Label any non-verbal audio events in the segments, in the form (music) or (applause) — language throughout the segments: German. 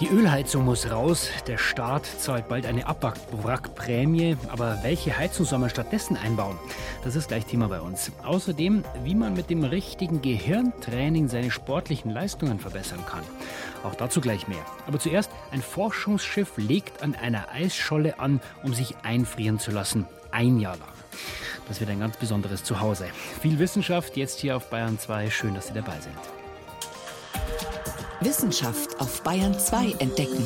Die Ölheizung muss raus. Der Staat zahlt bald eine Abwrackprämie. Aber welche Heizung soll man stattdessen einbauen? Das ist gleich Thema bei uns. Außerdem, wie man mit dem richtigen Gehirntraining seine sportlichen Leistungen verbessern kann. Auch dazu gleich mehr. Aber zuerst, ein Forschungsschiff legt an einer Eisscholle an, um sich einfrieren zu lassen. Ein Jahr lang. Das wird ein ganz besonderes Zuhause. Viel Wissenschaft jetzt hier auf Bayern 2. Schön, dass Sie dabei sind. Wissenschaft auf Bayern 2 entdecken.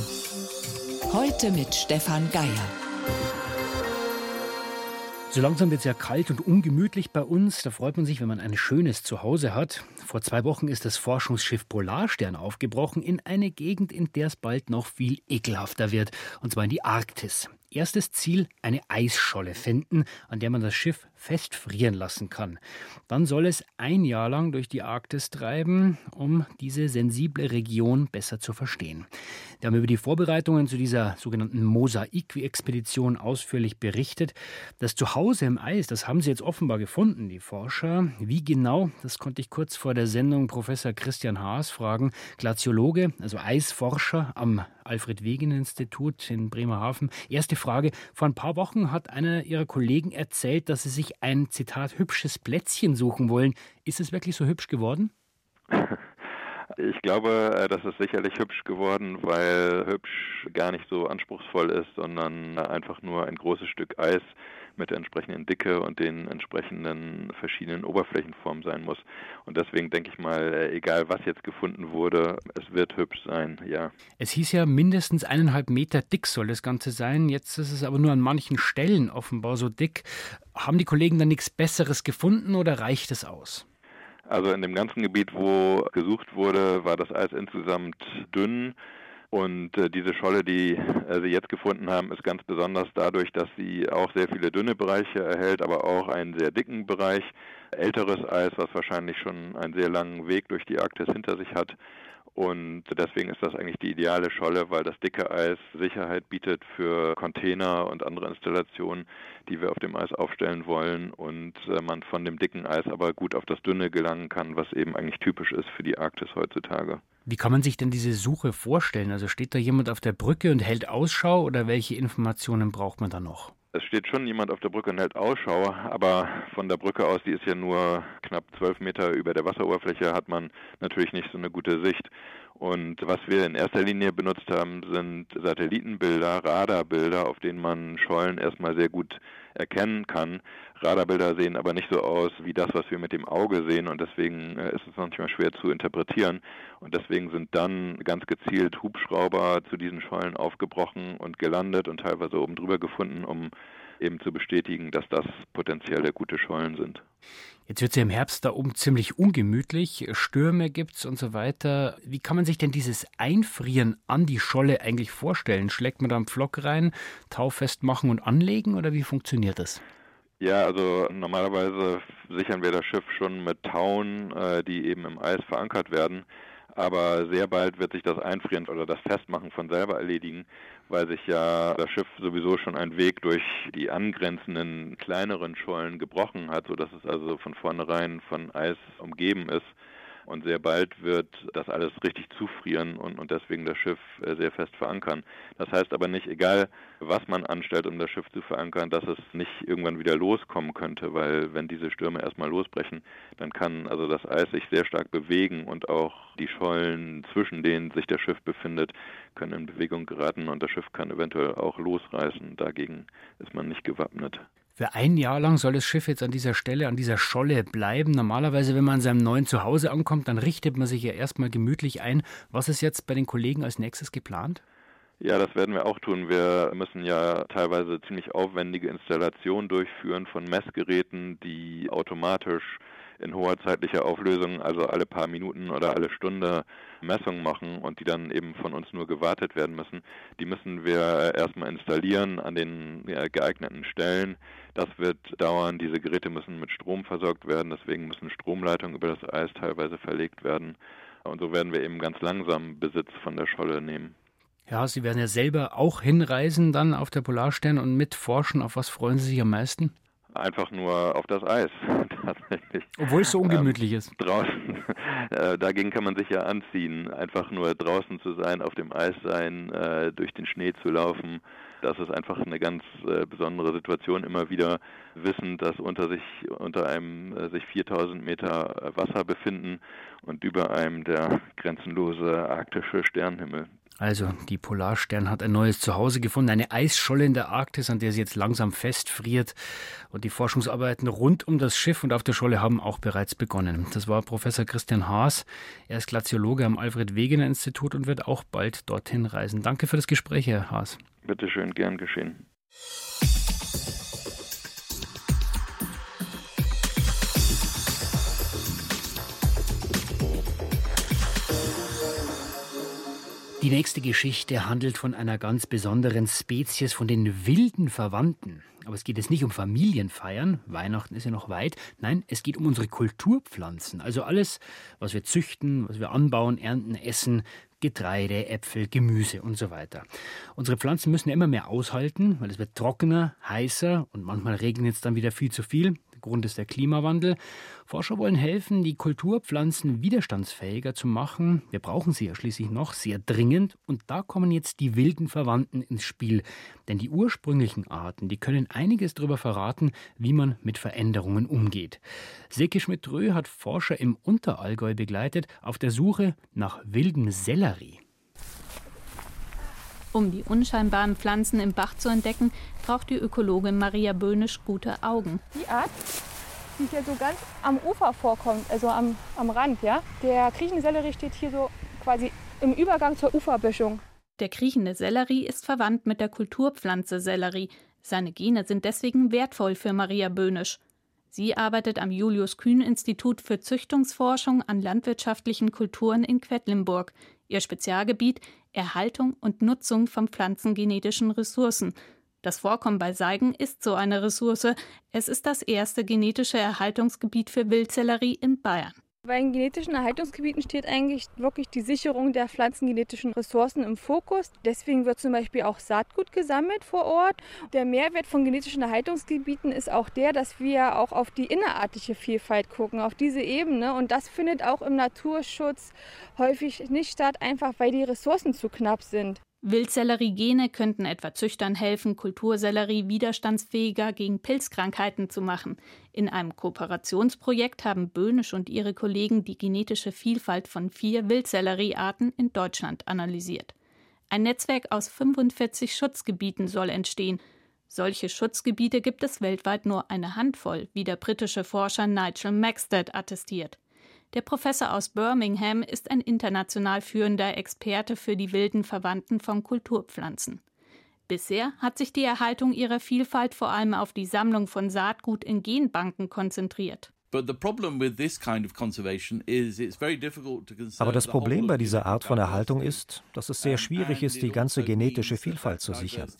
Heute mit Stefan Geier. So langsam wird es ja kalt und ungemütlich bei uns. Da freut man sich, wenn man ein schönes Zuhause hat. Vor zwei Wochen ist das Forschungsschiff Polarstern aufgebrochen in eine Gegend, in der es bald noch viel ekelhafter wird. Und zwar in die Arktis. Erstes Ziel, eine Eisscholle finden, an der man das Schiff festfrieren lassen kann. Dann soll es ein Jahr lang durch die Arktis treiben, um diese sensible Region besser zu verstehen. Wir haben über die Vorbereitungen zu dieser sogenannten Mosaik-Expedition ausführlich berichtet. Das Zuhause im Eis, das haben sie jetzt offenbar gefunden, die Forscher. Wie genau, das konnte ich kurz vor der Sendung Professor Christian Haas fragen, Glaziologe, also Eisforscher am Alfred-Wegener-Institut in Bremerhaven. Erste Frage. Vor ein paar Wochen hat einer Ihrer Kollegen erzählt, dass Sie sich ein, Zitat, hübsches Plätzchen suchen wollen. Ist es wirklich so hübsch geworden? (laughs) Ich glaube, äh, das ist sicherlich hübsch geworden, weil hübsch gar nicht so anspruchsvoll ist, sondern einfach nur ein großes Stück Eis mit der entsprechenden Dicke und den entsprechenden verschiedenen Oberflächenformen sein muss. Und deswegen denke ich mal, äh, egal was jetzt gefunden wurde, es wird hübsch sein, ja. Es hieß ja, mindestens eineinhalb Meter dick soll das Ganze sein. Jetzt ist es aber nur an manchen Stellen offenbar so dick. Haben die Kollegen da nichts Besseres gefunden oder reicht es aus? Also in dem ganzen Gebiet, wo gesucht wurde, war das Eis insgesamt dünn. Und äh, diese Scholle, die äh, Sie jetzt gefunden haben, ist ganz besonders dadurch, dass sie auch sehr viele dünne Bereiche erhält, aber auch einen sehr dicken Bereich. Älteres Eis, was wahrscheinlich schon einen sehr langen Weg durch die Arktis hinter sich hat. Und deswegen ist das eigentlich die ideale Scholle, weil das dicke Eis Sicherheit bietet für Container und andere Installationen, die wir auf dem Eis aufstellen wollen und äh, man von dem dicken Eis aber gut auf das dünne gelangen kann, was eben eigentlich typisch ist für die Arktis heutzutage. Wie kann man sich denn diese Suche vorstellen? Also steht da jemand auf der Brücke und hält Ausschau oder welche Informationen braucht man da noch? Es steht schon jemand auf der Brücke und hält Ausschau, aber von der Brücke aus, die ist ja nur knapp zwölf Meter über der Wasseroberfläche, hat man natürlich nicht so eine gute Sicht. Und was wir in erster Linie benutzt haben, sind Satellitenbilder, Radarbilder, auf denen man Schollen erstmal sehr gut erkennen kann. Radarbilder sehen aber nicht so aus wie das, was wir mit dem Auge sehen und deswegen äh, ist es manchmal schwer zu interpretieren. Und deswegen sind dann ganz gezielt Hubschrauber zu diesen Schollen aufgebrochen und gelandet und teilweise oben drüber gefunden, um eben zu bestätigen, dass das potenzielle gute Schollen sind. Jetzt wird es ja im Herbst da oben ziemlich ungemütlich, Stürme gibt es und so weiter. Wie kann man sich denn dieses Einfrieren an die Scholle eigentlich vorstellen? Schlägt man da einen Pflock rein, taufest machen und anlegen oder wie funktioniert das? Ja, also normalerweise sichern wir das Schiff schon mit Tauen, äh, die eben im Eis verankert werden aber sehr bald wird sich das Einfrieren oder das Festmachen von selber erledigen, weil sich ja das Schiff sowieso schon einen Weg durch die angrenzenden kleineren Schollen gebrochen hat, sodass es also von vornherein von Eis umgeben ist. Und sehr bald wird das alles richtig zufrieren und, und deswegen das Schiff äh, sehr fest verankern. Das heißt aber nicht, egal was man anstellt, um das Schiff zu verankern, dass es nicht irgendwann wieder loskommen könnte, weil wenn diese Stürme erstmal losbrechen, dann kann also das Eis sich sehr stark bewegen und auch die Schollen, zwischen denen sich das Schiff befindet, können in Bewegung geraten und das Schiff kann eventuell auch losreißen. Dagegen ist man nicht gewappnet. Für ein Jahr lang soll das Schiff jetzt an dieser Stelle, an dieser Scholle bleiben. Normalerweise, wenn man an seinem neuen Zuhause ankommt, dann richtet man sich ja erstmal gemütlich ein. Was ist jetzt bei den Kollegen als nächstes geplant? Ja, das werden wir auch tun. Wir müssen ja teilweise ziemlich aufwendige Installationen durchführen von Messgeräten, die automatisch in hoher zeitlicher Auflösung, also alle paar Minuten oder alle Stunde Messungen machen und die dann eben von uns nur gewartet werden müssen. Die müssen wir erstmal installieren an den geeigneten Stellen. Das wird dauern. Diese Geräte müssen mit Strom versorgt werden, deswegen müssen Stromleitungen über das Eis teilweise verlegt werden. Und so werden wir eben ganz langsam Besitz von der Scholle nehmen. Ja, Sie werden ja selber auch hinreisen dann auf der Polarstern und mitforschen. Auf was freuen Sie sich am meisten? Einfach nur auf das Eis, (laughs) tatsächlich. Obwohl es so ungemütlich ähm, ist. Draußen, (laughs) äh, dagegen kann man sich ja anziehen. Einfach nur draußen zu sein, auf dem Eis sein, äh, durch den Schnee zu laufen. Das ist einfach eine ganz äh, besondere Situation. Immer wieder wissen, dass unter sich, unter einem äh, sich 4000 Meter Wasser befinden und über einem der grenzenlose arktische Sternenhimmel. Also, die Polarstern hat ein neues Zuhause gefunden, eine Eisscholle in der Arktis, an der sie jetzt langsam festfriert. Und die Forschungsarbeiten rund um das Schiff und auf der Scholle haben auch bereits begonnen. Das war Professor Christian Haas. Er ist Glaziologe am Alfred-Wegener-Institut und wird auch bald dorthin reisen. Danke für das Gespräch, Herr Haas. Bitte schön, gern geschehen. Die nächste Geschichte handelt von einer ganz besonderen Spezies, von den wilden Verwandten. Aber es geht jetzt nicht um Familienfeiern, Weihnachten ist ja noch weit. Nein, es geht um unsere Kulturpflanzen. Also alles, was wir züchten, was wir anbauen, ernten, essen, Getreide, Äpfel, Gemüse und so weiter. Unsere Pflanzen müssen ja immer mehr aushalten, weil es wird trockener, heißer und manchmal regnet es dann wieder viel zu viel. Grund ist der Klimawandel. Forscher wollen helfen, die Kulturpflanzen widerstandsfähiger zu machen. Wir brauchen sie ja schließlich noch sehr dringend. Und da kommen jetzt die wilden Verwandten ins Spiel. Denn die ursprünglichen Arten, die können einiges darüber verraten, wie man mit Veränderungen umgeht. Silke Schmidt-Drö hat Forscher im Unterallgäu begleitet auf der Suche nach wildem Sellerie. Um die unscheinbaren Pflanzen im Bach zu entdecken, braucht die Ökologin Maria Böhnisch gute Augen. Die Art, die hier so ganz am Ufer vorkommt, also am, am Rand, ja. Der Kriechensellerie steht hier so quasi im Übergang zur Uferböschung. Der kriechende Sellerie ist verwandt mit der Kulturpflanze Sellerie. Seine Gene sind deswegen wertvoll für Maria Böhnisch. Sie arbeitet am Julius-Kühn-Institut für Züchtungsforschung an landwirtschaftlichen Kulturen in Quedlinburg. Ihr Spezialgebiet Erhaltung und Nutzung von pflanzengenetischen Ressourcen. Das Vorkommen bei Seigen ist so eine Ressource. Es ist das erste genetische Erhaltungsgebiet für Wildsellerie in Bayern. Bei den genetischen Erhaltungsgebieten steht eigentlich wirklich die Sicherung der pflanzengenetischen Ressourcen im Fokus. Deswegen wird zum Beispiel auch Saatgut gesammelt vor Ort. Der Mehrwert von genetischen Erhaltungsgebieten ist auch der, dass wir auch auf die innerartige Vielfalt gucken, auf diese Ebene. Und das findet auch im Naturschutz häufig nicht statt, einfach weil die Ressourcen zu knapp sind. Wildsellerie-Gene könnten etwa Züchtern helfen, Kultursellerie widerstandsfähiger gegen Pilzkrankheiten zu machen. In einem Kooperationsprojekt haben Böhnisch und ihre Kollegen die genetische Vielfalt von vier Wildselleriearten in Deutschland analysiert. Ein Netzwerk aus 45 Schutzgebieten soll entstehen. Solche Schutzgebiete gibt es weltweit nur eine Handvoll, wie der britische Forscher Nigel Maxted attestiert. Der Professor aus Birmingham ist ein international führender Experte für die wilden Verwandten von Kulturpflanzen. Bisher hat sich die Erhaltung ihrer Vielfalt vor allem auf die Sammlung von Saatgut in Genbanken konzentriert. Aber das Problem bei dieser Art von Erhaltung ist, dass es sehr schwierig ist, die ganze also genetische Vielfalt zu sichern.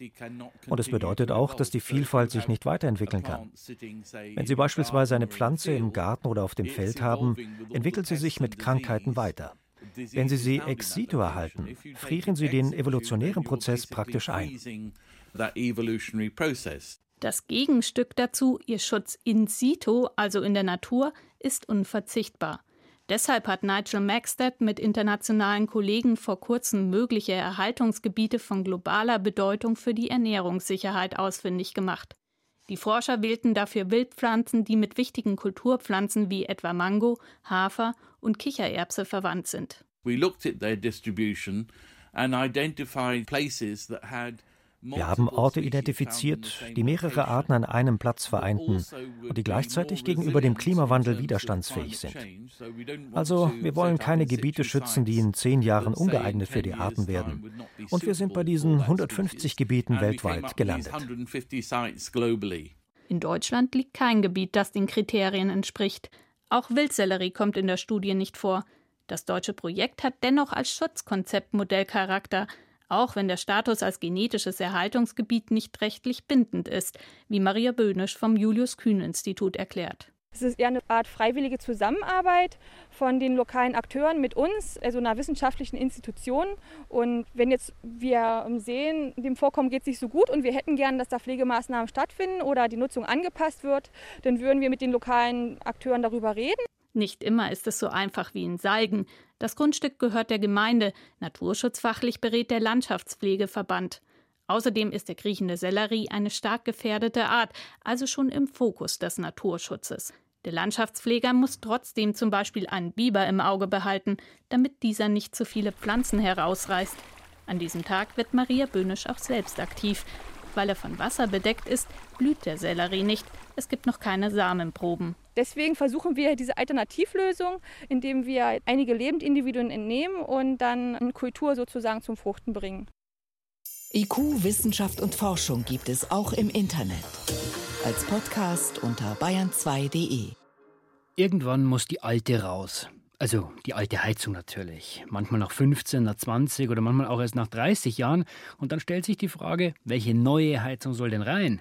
Und es bedeutet auch, dass die Vielfalt sich nicht weiterentwickeln kann. Wenn Sie beispielsweise eine Pflanze im Garten oder auf dem Feld haben, entwickelt sie sich mit Krankheiten weiter. Wenn Sie sie ex situ erhalten, frieren Sie den evolutionären Prozess praktisch ein. Das Gegenstück dazu, ihr Schutz in situ, also in der Natur, ist unverzichtbar. Deshalb hat Nigel Maxted mit internationalen Kollegen vor kurzem mögliche Erhaltungsgebiete von globaler Bedeutung für die Ernährungssicherheit ausfindig gemacht. Die Forscher wählten dafür Wildpflanzen, die mit wichtigen Kulturpflanzen wie etwa Mango, Hafer und Kichererbse verwandt sind. We looked at their distribution and identified places that had wir haben Orte identifiziert, die mehrere Arten an einem Platz vereinten und die gleichzeitig gegenüber dem Klimawandel widerstandsfähig sind. Also, wir wollen keine Gebiete schützen, die in zehn Jahren ungeeignet für die Arten werden. Und wir sind bei diesen 150 Gebieten weltweit gelandet. In Deutschland liegt kein Gebiet, das den Kriterien entspricht. Auch Wildsellerie kommt in der Studie nicht vor. Das deutsche Projekt hat dennoch als Schutzkonzept Modellcharakter auch wenn der Status als genetisches Erhaltungsgebiet nicht rechtlich bindend ist, wie Maria Böhnisch vom Julius-Kühn-Institut erklärt. Es ist eher eine Art freiwillige Zusammenarbeit von den lokalen Akteuren mit uns, also einer wissenschaftlichen Institution. Und wenn jetzt wir sehen, dem Vorkommen geht es nicht so gut und wir hätten gern, dass da Pflegemaßnahmen stattfinden oder die Nutzung angepasst wird, dann würden wir mit den lokalen Akteuren darüber reden. Nicht immer ist es so einfach wie in Salgen. Das Grundstück gehört der Gemeinde. Naturschutzfachlich berät der Landschaftspflegeverband. Außerdem ist der kriechende Sellerie eine stark gefährdete Art, also schon im Fokus des Naturschutzes. Der Landschaftspfleger muss trotzdem zum Beispiel einen Biber im Auge behalten, damit dieser nicht zu viele Pflanzen herausreißt. An diesem Tag wird Maria Böhnisch auch selbst aktiv. Weil er von Wasser bedeckt ist, blüht der Sellerie nicht. Es gibt noch keine Samenproben. Deswegen versuchen wir diese Alternativlösung, indem wir einige Lebendindividuen entnehmen und dann eine Kultur sozusagen zum Fruchten bringen. IQ, Wissenschaft und Forschung gibt es auch im Internet. Als Podcast unter bayern2.de. Irgendwann muss die alte raus. Also die alte Heizung natürlich. Manchmal nach 15, nach 20 oder manchmal auch erst nach 30 Jahren. Und dann stellt sich die Frage, welche neue Heizung soll denn rein?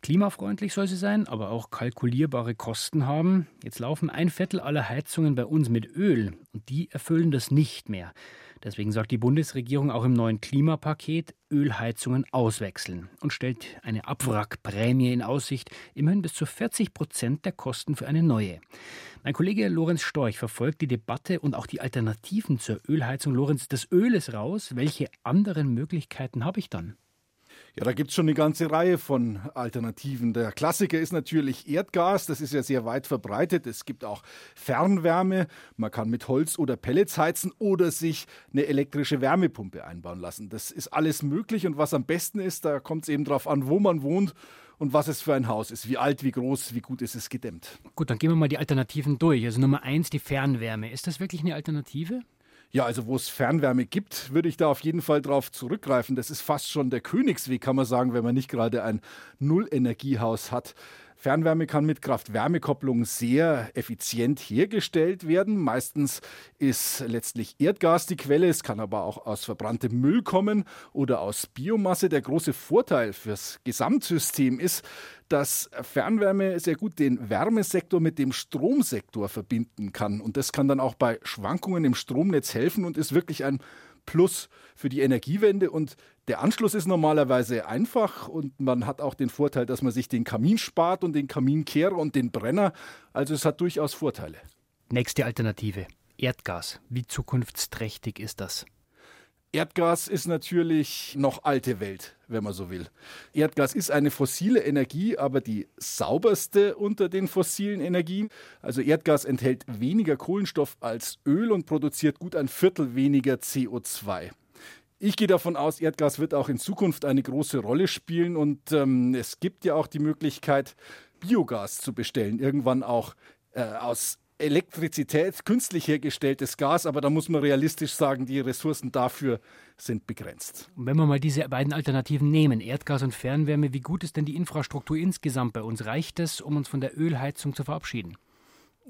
Klimafreundlich soll sie sein, aber auch kalkulierbare Kosten haben. Jetzt laufen ein Viertel aller Heizungen bei uns mit Öl und die erfüllen das nicht mehr. Deswegen sagt die Bundesregierung auch im neuen Klimapaket Ölheizungen auswechseln und stellt eine Abwrackprämie in Aussicht, immerhin bis zu 40 Prozent der Kosten für eine neue. Mein Kollege Lorenz Storch verfolgt die Debatte und auch die Alternativen zur Ölheizung. Lorenz, das Öl ist raus. Welche anderen Möglichkeiten habe ich dann? Ja, da gibt es schon eine ganze Reihe von Alternativen. Der Klassiker ist natürlich Erdgas, das ist ja sehr weit verbreitet. Es gibt auch Fernwärme, man kann mit Holz oder Pellets heizen oder sich eine elektrische Wärmepumpe einbauen lassen. Das ist alles möglich und was am besten ist, da kommt es eben darauf an, wo man wohnt und was es für ein Haus ist, wie alt, wie groß, wie gut ist es gedämmt. Gut, dann gehen wir mal die Alternativen durch. Also Nummer eins, die Fernwärme. Ist das wirklich eine Alternative? Ja, also wo es Fernwärme gibt, würde ich da auf jeden Fall drauf zurückgreifen. Das ist fast schon der Königsweg, kann man sagen, wenn man nicht gerade ein Nullenergiehaus hat. Fernwärme kann mit Kraft-Wärme-Kopplung sehr effizient hergestellt werden. Meistens ist letztlich Erdgas die Quelle. Es kann aber auch aus verbranntem Müll kommen oder aus Biomasse. Der große Vorteil fürs Gesamtsystem ist, dass Fernwärme sehr gut den Wärmesektor mit dem Stromsektor verbinden kann. Und das kann dann auch bei Schwankungen im Stromnetz helfen und ist wirklich ein Plus für die Energiewende. Und der Anschluss ist normalerweise einfach und man hat auch den Vorteil, dass man sich den Kamin spart und den Kaminkehrer und den Brenner. Also es hat durchaus Vorteile. Nächste Alternative. Erdgas. Wie zukunftsträchtig ist das? Erdgas ist natürlich noch alte Welt, wenn man so will. Erdgas ist eine fossile Energie, aber die sauberste unter den fossilen Energien. Also Erdgas enthält weniger Kohlenstoff als Öl und produziert gut ein Viertel weniger CO2. Ich gehe davon aus, Erdgas wird auch in Zukunft eine große Rolle spielen und ähm, es gibt ja auch die Möglichkeit, Biogas zu bestellen, irgendwann auch äh, aus Elektrizität, künstlich hergestelltes Gas, aber da muss man realistisch sagen, die Ressourcen dafür sind begrenzt. Und wenn wir mal diese beiden Alternativen nehmen, Erdgas und Fernwärme, wie gut ist denn die Infrastruktur insgesamt bei uns? Reicht es, um uns von der Ölheizung zu verabschieden?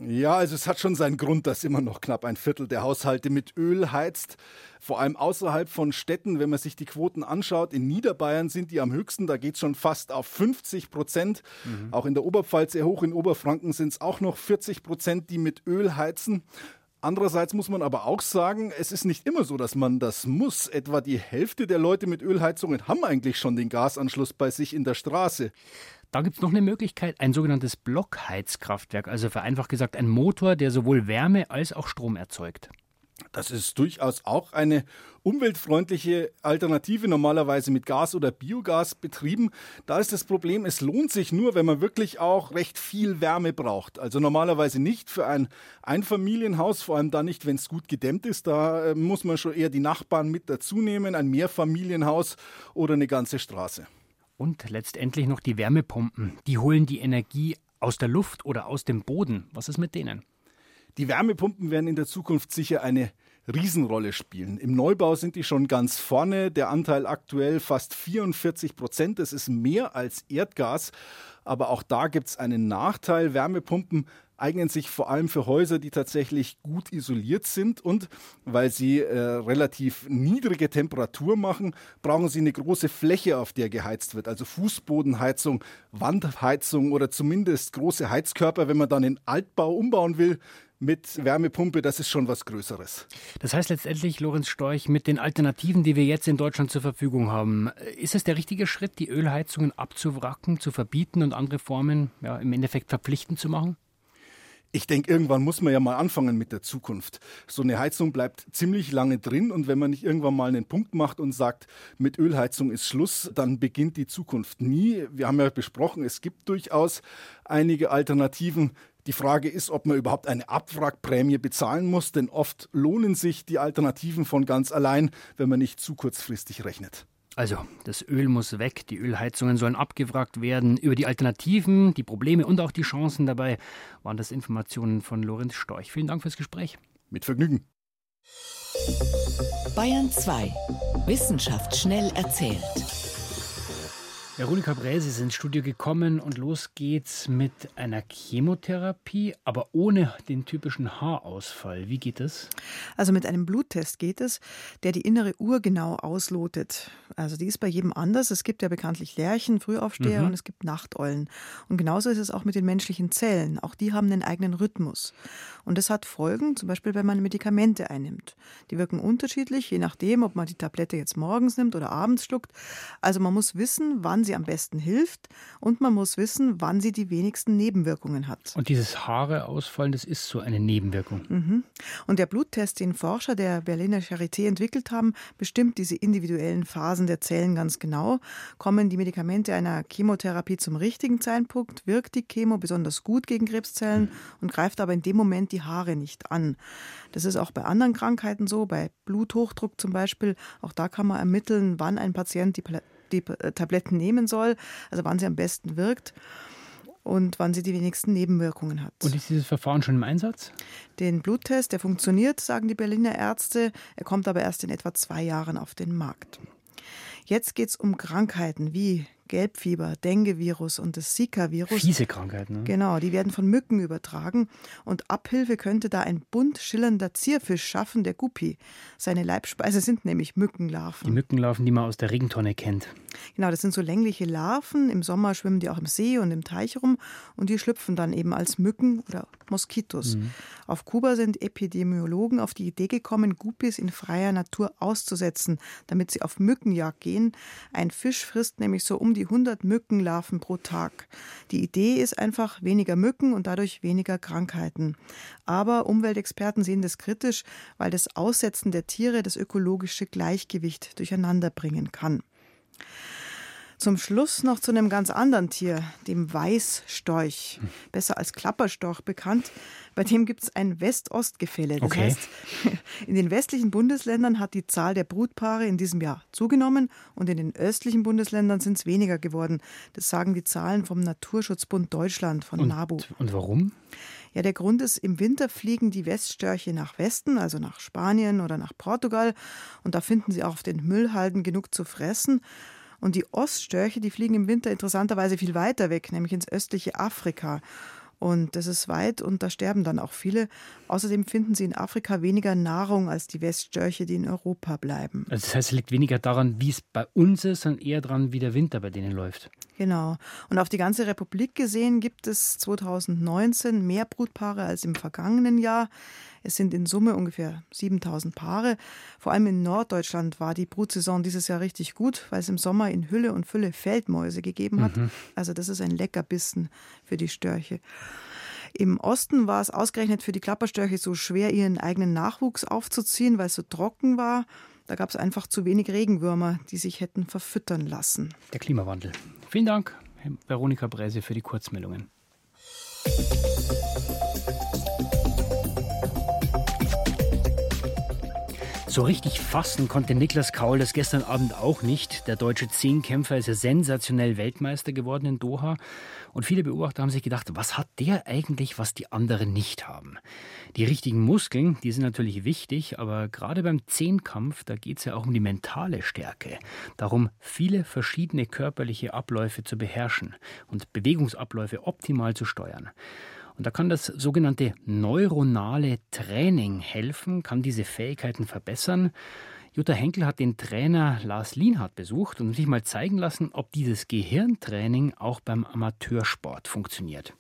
Ja, also es hat schon seinen Grund, dass immer noch knapp ein Viertel der Haushalte mit Öl heizt. Vor allem außerhalb von Städten, wenn man sich die Quoten anschaut, in Niederbayern sind die am höchsten, da geht es schon fast auf 50 Prozent. Mhm. Auch in der Oberpfalz sehr hoch, in Oberfranken sind es auch noch 40 Prozent, die mit Öl heizen. Andererseits muss man aber auch sagen, es ist nicht immer so, dass man das muss. Etwa die Hälfte der Leute mit Ölheizungen haben eigentlich schon den Gasanschluss bei sich in der Straße. Da gibt es noch eine Möglichkeit, ein sogenanntes Blockheizkraftwerk, also vereinfacht gesagt ein Motor, der sowohl Wärme als auch Strom erzeugt. Das ist durchaus auch eine umweltfreundliche Alternative, normalerweise mit Gas oder Biogas betrieben. Da ist das Problem, es lohnt sich nur, wenn man wirklich auch recht viel Wärme braucht. Also normalerweise nicht für ein Einfamilienhaus, vor allem dann nicht, wenn es gut gedämmt ist. Da äh, muss man schon eher die Nachbarn mit dazu nehmen, ein Mehrfamilienhaus oder eine ganze Straße. Und letztendlich noch die Wärmepumpen. Die holen die Energie aus der Luft oder aus dem Boden. Was ist mit denen? Die Wärmepumpen werden in der Zukunft sicher eine Riesenrolle spielen. Im Neubau sind die schon ganz vorne. Der Anteil aktuell fast 44 Prozent. Das ist mehr als Erdgas. Aber auch da gibt es einen Nachteil. Wärmepumpen eignen sich vor allem für Häuser, die tatsächlich gut isoliert sind und weil sie äh, relativ niedrige Temperatur machen, brauchen sie eine große Fläche, auf der geheizt wird. Also Fußbodenheizung, Wandheizung oder zumindest große Heizkörper, wenn man dann den Altbau umbauen will, mit Wärmepumpe, das ist schon was Größeres. Das heißt letztendlich, Lorenz Storch, mit den Alternativen, die wir jetzt in Deutschland zur Verfügung haben, ist es der richtige Schritt, die Ölheizungen abzuwracken, zu verbieten und andere Formen ja, im Endeffekt verpflichtend zu machen? Ich denke, irgendwann muss man ja mal anfangen mit der Zukunft. So eine Heizung bleibt ziemlich lange drin und wenn man nicht irgendwann mal einen Punkt macht und sagt, mit Ölheizung ist Schluss, dann beginnt die Zukunft nie. Wir haben ja besprochen, es gibt durchaus einige Alternativen. Die Frage ist, ob man überhaupt eine Abwrackprämie bezahlen muss, denn oft lohnen sich die Alternativen von ganz allein, wenn man nicht zu kurzfristig rechnet. Also, das Öl muss weg, die Ölheizungen sollen abgewrackt werden. Über die Alternativen, die Probleme und auch die Chancen dabei waren das Informationen von Lorenz Storch. Vielen Dank fürs Gespräch. Mit Vergnügen. Bayern 2. Wissenschaft schnell erzählt. Veronika Bräse ist ins Studio gekommen und los geht's mit einer Chemotherapie, aber ohne den typischen Haarausfall. Wie geht es? Also mit einem Bluttest geht es, der die innere Uhr genau auslotet. Also die ist bei jedem anders. Es gibt ja bekanntlich Lerchen, Frühaufsteher mhm. und es gibt Nachteulen. Und genauso ist es auch mit den menschlichen Zellen. Auch die haben einen eigenen Rhythmus. Und das hat Folgen, zum Beispiel, wenn man Medikamente einnimmt. Die wirken unterschiedlich, je nachdem, ob man die Tablette jetzt morgens nimmt oder abends schluckt. Also man muss wissen, wann sie am besten hilft und man muss wissen, wann sie die wenigsten Nebenwirkungen hat. Und dieses Haare ausfallen, das ist so eine Nebenwirkung. Mhm. Und der Bluttest, den Forscher der Berliner Charité entwickelt haben, bestimmt diese individuellen Phasen der Zellen ganz genau. Kommen die Medikamente einer Chemotherapie zum richtigen Zeitpunkt, wirkt die Chemo besonders gut gegen Krebszellen und greift aber in dem Moment die die Haare nicht an. Das ist auch bei anderen Krankheiten so, bei Bluthochdruck zum Beispiel. Auch da kann man ermitteln, wann ein Patient die, die äh, Tabletten nehmen soll, also wann sie am besten wirkt und wann sie die wenigsten Nebenwirkungen hat. Und ist dieses Verfahren schon im Einsatz? Den Bluttest, der funktioniert, sagen die Berliner Ärzte. Er kommt aber erst in etwa zwei Jahren auf den Markt. Jetzt geht es um Krankheiten wie Gelbfieber, Dengue-Virus und das Zika-Virus. Fiese Krankheiten. Ne? Genau, die werden von Mücken übertragen. Und Abhilfe könnte da ein bunt schillernder Zierfisch schaffen, der Guppi. Seine Leibspeise sind nämlich Mückenlarven. Die Mückenlarven, die man aus der Regentonne kennt. Genau, das sind so längliche Larven. Im Sommer schwimmen die auch im See und im Teich rum. Und die schlüpfen dann eben als Mücken oder Moskitos. Mhm. Auf Kuba sind Epidemiologen auf die Idee gekommen, Guppies in freier Natur auszusetzen, damit sie auf Mückenjagd gehen. Ein Fisch frisst nämlich so um die die 100 Mückenlarven pro Tag. Die Idee ist einfach weniger Mücken und dadurch weniger Krankheiten. Aber Umweltexperten sehen das kritisch, weil das Aussetzen der Tiere das ökologische Gleichgewicht durcheinander bringen kann. Zum Schluss noch zu einem ganz anderen Tier, dem Weißstorch, besser als Klapperstorch bekannt. Bei dem gibt es ein West-Ost-Gefälle. Das okay. heißt, in den westlichen Bundesländern hat die Zahl der Brutpaare in diesem Jahr zugenommen und in den östlichen Bundesländern sind es weniger geworden. Das sagen die Zahlen vom Naturschutzbund Deutschland, von und, NABU. Und warum? Ja, der Grund ist, im Winter fliegen die Weststörche nach Westen, also nach Spanien oder nach Portugal. Und da finden sie auch auf den Müllhalden genug zu fressen. Und die Oststörche, die fliegen im Winter interessanterweise viel weiter weg, nämlich ins östliche Afrika. Und das ist weit und da sterben dann auch viele. Außerdem finden sie in Afrika weniger Nahrung als die Weststörche, die in Europa bleiben. Also das heißt, es liegt weniger daran, wie es bei uns ist, sondern eher daran, wie der Winter bei denen läuft. Genau. Und auf die ganze Republik gesehen gibt es 2019 mehr Brutpaare als im vergangenen Jahr. Es sind in Summe ungefähr 7000 Paare. Vor allem in Norddeutschland war die Brutsaison dieses Jahr richtig gut, weil es im Sommer in Hülle und Fülle Feldmäuse gegeben hat. Mhm. Also das ist ein Leckerbissen für die Störche. Im Osten war es ausgerechnet für die Klapperstörche so schwer, ihren eigenen Nachwuchs aufzuziehen, weil es so trocken war. Da gab es einfach zu wenig Regenwürmer, die sich hätten verfüttern lassen. Der Klimawandel. Vielen Dank, Veronika Bräse, für die Kurzmeldungen. So richtig fassen konnte Niklas Kaul das gestern Abend auch nicht. Der deutsche Zehnkämpfer ist ja sensationell Weltmeister geworden in Doha. Und viele Beobachter haben sich gedacht, was hat der eigentlich, was die anderen nicht haben? Die richtigen Muskeln, die sind natürlich wichtig, aber gerade beim Zehnkampf, da geht es ja auch um die mentale Stärke. Darum, viele verschiedene körperliche Abläufe zu beherrschen und Bewegungsabläufe optimal zu steuern. Und da kann das sogenannte neuronale Training helfen, kann diese Fähigkeiten verbessern. Jutta Henkel hat den Trainer Lars Lienhardt besucht und sich mal zeigen lassen, ob dieses Gehirntraining auch beim Amateursport funktioniert.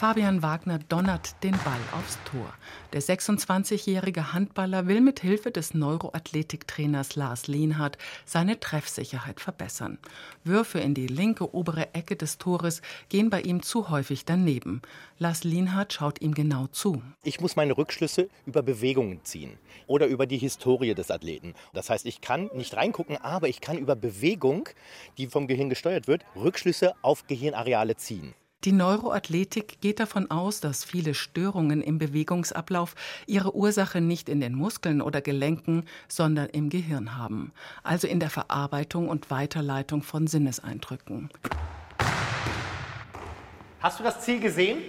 Fabian Wagner donnert den Ball aufs Tor. Der 26-jährige Handballer will mit Hilfe des Neuroathletiktrainers Lars Lienhardt seine Treffsicherheit verbessern. Würfe in die linke obere Ecke des Tores gehen bei ihm zu häufig daneben. Lars Lienhardt schaut ihm genau zu. Ich muss meine Rückschlüsse über Bewegungen ziehen oder über die Historie des Athleten. Das heißt, ich kann nicht reingucken, aber ich kann über Bewegung, die vom Gehirn gesteuert wird, Rückschlüsse auf Gehirnareale ziehen. Die Neuroathletik geht davon aus, dass viele Störungen im Bewegungsablauf ihre Ursache nicht in den Muskeln oder Gelenken, sondern im Gehirn haben, also in der Verarbeitung und Weiterleitung von Sinneseindrücken. Hast du das Ziel gesehen?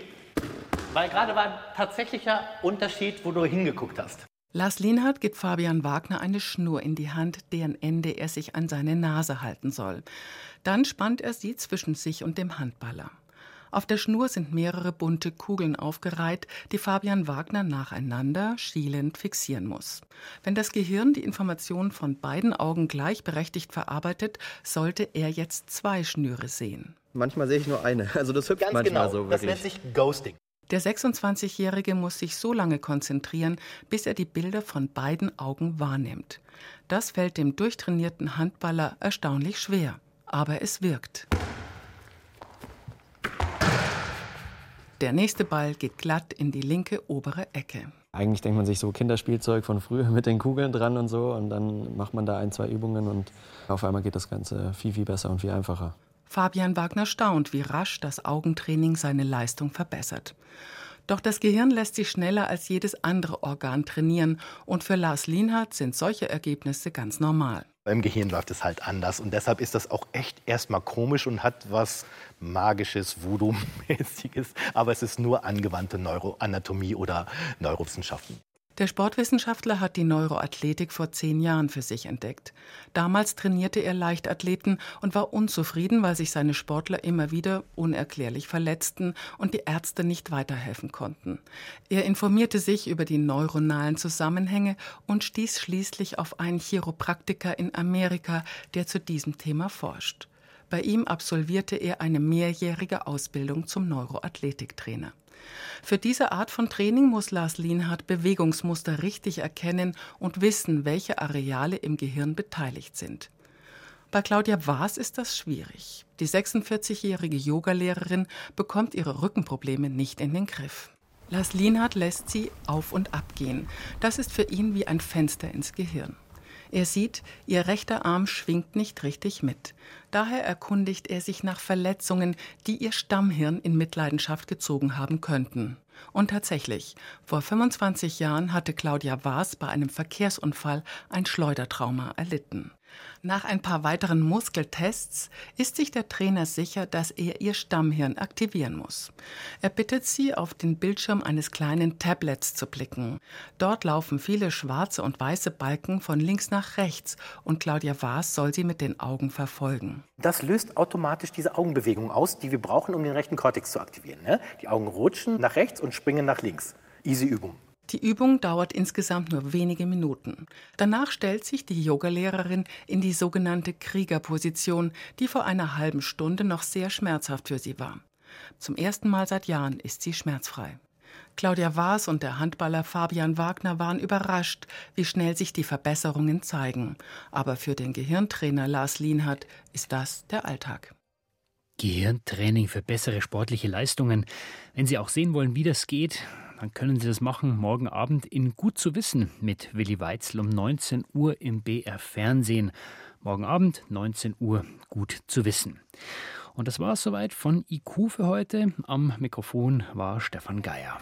Weil gerade war ein tatsächlicher Unterschied, wo du hingeguckt hast. Lars Lienhardt gibt Fabian Wagner eine Schnur in die Hand, deren Ende er sich an seine Nase halten soll. Dann spannt er sie zwischen sich und dem Handballer. Auf der Schnur sind mehrere bunte Kugeln aufgereiht, die Fabian Wagner nacheinander schielend fixieren muss. Wenn das Gehirn die Informationen von beiden Augen gleichberechtigt verarbeitet, sollte er jetzt zwei Schnüre sehen. Manchmal sehe ich nur eine. (laughs) Also das hüpft Ganz manchmal genau. so wirklich. Das nennt sich Ghosting. Der 26-Jährige muss sich so lange konzentrieren, bis er die Bilder von beiden Augen wahrnimmt. Das fällt dem durchtrainierten Handballer erstaunlich schwer. Aber es wirkt. Der nächste Ball geht glatt in die linke obere Ecke. Eigentlich denkt man sich so Kinderspielzeug von früher mit den Kugeln dran und so und dann macht man da ein, zwei Übungen und auf einmal geht das Ganze viel, viel besser und viel einfacher. Fabian Wagner staunt, wie rasch das Augentraining seine Leistung verbessert. Doch das Gehirn lässt sich schneller als jedes andere Organ trainieren und für Lars Lienhardt sind solche Ergebnisse ganz normal. Beim Gehirn läuft es halt anders und deshalb ist das auch echt erstmal komisch und hat was Magisches, Voodoo-mäßiges, aber es ist nur angewandte Neuroanatomie oder Neurowissenschaften. Der Sportwissenschaftler hat die Neuroathletik vor zehn Jahren für sich entdeckt. Damals trainierte er Leichtathleten und war unzufrieden, weil sich seine Sportler immer wieder unerklärlich verletzten und die Ärzte nicht weiterhelfen konnten. Er informierte sich über die neuronalen Zusammenhänge und stieß schließlich auf einen Chiropraktiker in Amerika, der zu diesem Thema forscht. Bei ihm absolvierte er eine mehrjährige Ausbildung zum Neuroathletiktrainer. Für diese Art von Training muss Lars Lienhardt Bewegungsmuster richtig erkennen und wissen, welche Areale im Gehirn beteiligt sind. Bei Claudia Waas ist das schwierig. Die 46-jährige Yogalehrerin bekommt ihre Rückenprobleme nicht in den Griff. Lars Lienhardt lässt sie auf und ab gehen. Das ist für ihn wie ein Fenster ins Gehirn. Er sieht, ihr rechter Arm schwingt nicht richtig mit. Daher erkundigt er sich nach Verletzungen, die ihr Stammhirn in Mitleidenschaft gezogen haben könnten. Und tatsächlich, vor 25 Jahren hatte Claudia Waas bei einem Verkehrsunfall ein Schleudertrauma erlitten. Nach ein paar weiteren Muskeltests ist sich der Trainer sicher, dass er ihr Stammhirn aktivieren muss. Er bittet sie, auf den Bildschirm eines kleinen Tablets zu blicken. Dort laufen viele schwarze und weiße Balken von links nach rechts und Claudia Waas soll sie mit den Augen verfolgen. Das löst automatisch diese Augenbewegung aus, die wir brauchen, um den rechten Kortex zu aktivieren. Ne? Die Augen rutschen nach rechts und springen nach links. Easy Übung. Die Übung dauert insgesamt nur wenige Minuten. Danach stellt sich die Yogalehrerin in die sogenannte Kriegerposition, die vor einer halben Stunde noch sehr schmerzhaft für sie war. Zum ersten Mal seit Jahren ist sie schmerzfrei. Claudia Waas und der Handballer Fabian Wagner waren überrascht, wie schnell sich die Verbesserungen zeigen. Aber für den Gehirntrainer Lars Lienhardt ist das der Alltag. Gehirntraining für bessere sportliche Leistungen. Wenn Sie auch sehen wollen, wie das geht, dann können Sie das machen morgen Abend in Gut zu wissen mit Willi Weitzel um 19 Uhr im BR Fernsehen. Morgen Abend 19 Uhr Gut zu wissen. Und das war es soweit von IQ für heute. Am Mikrofon war Stefan Geier.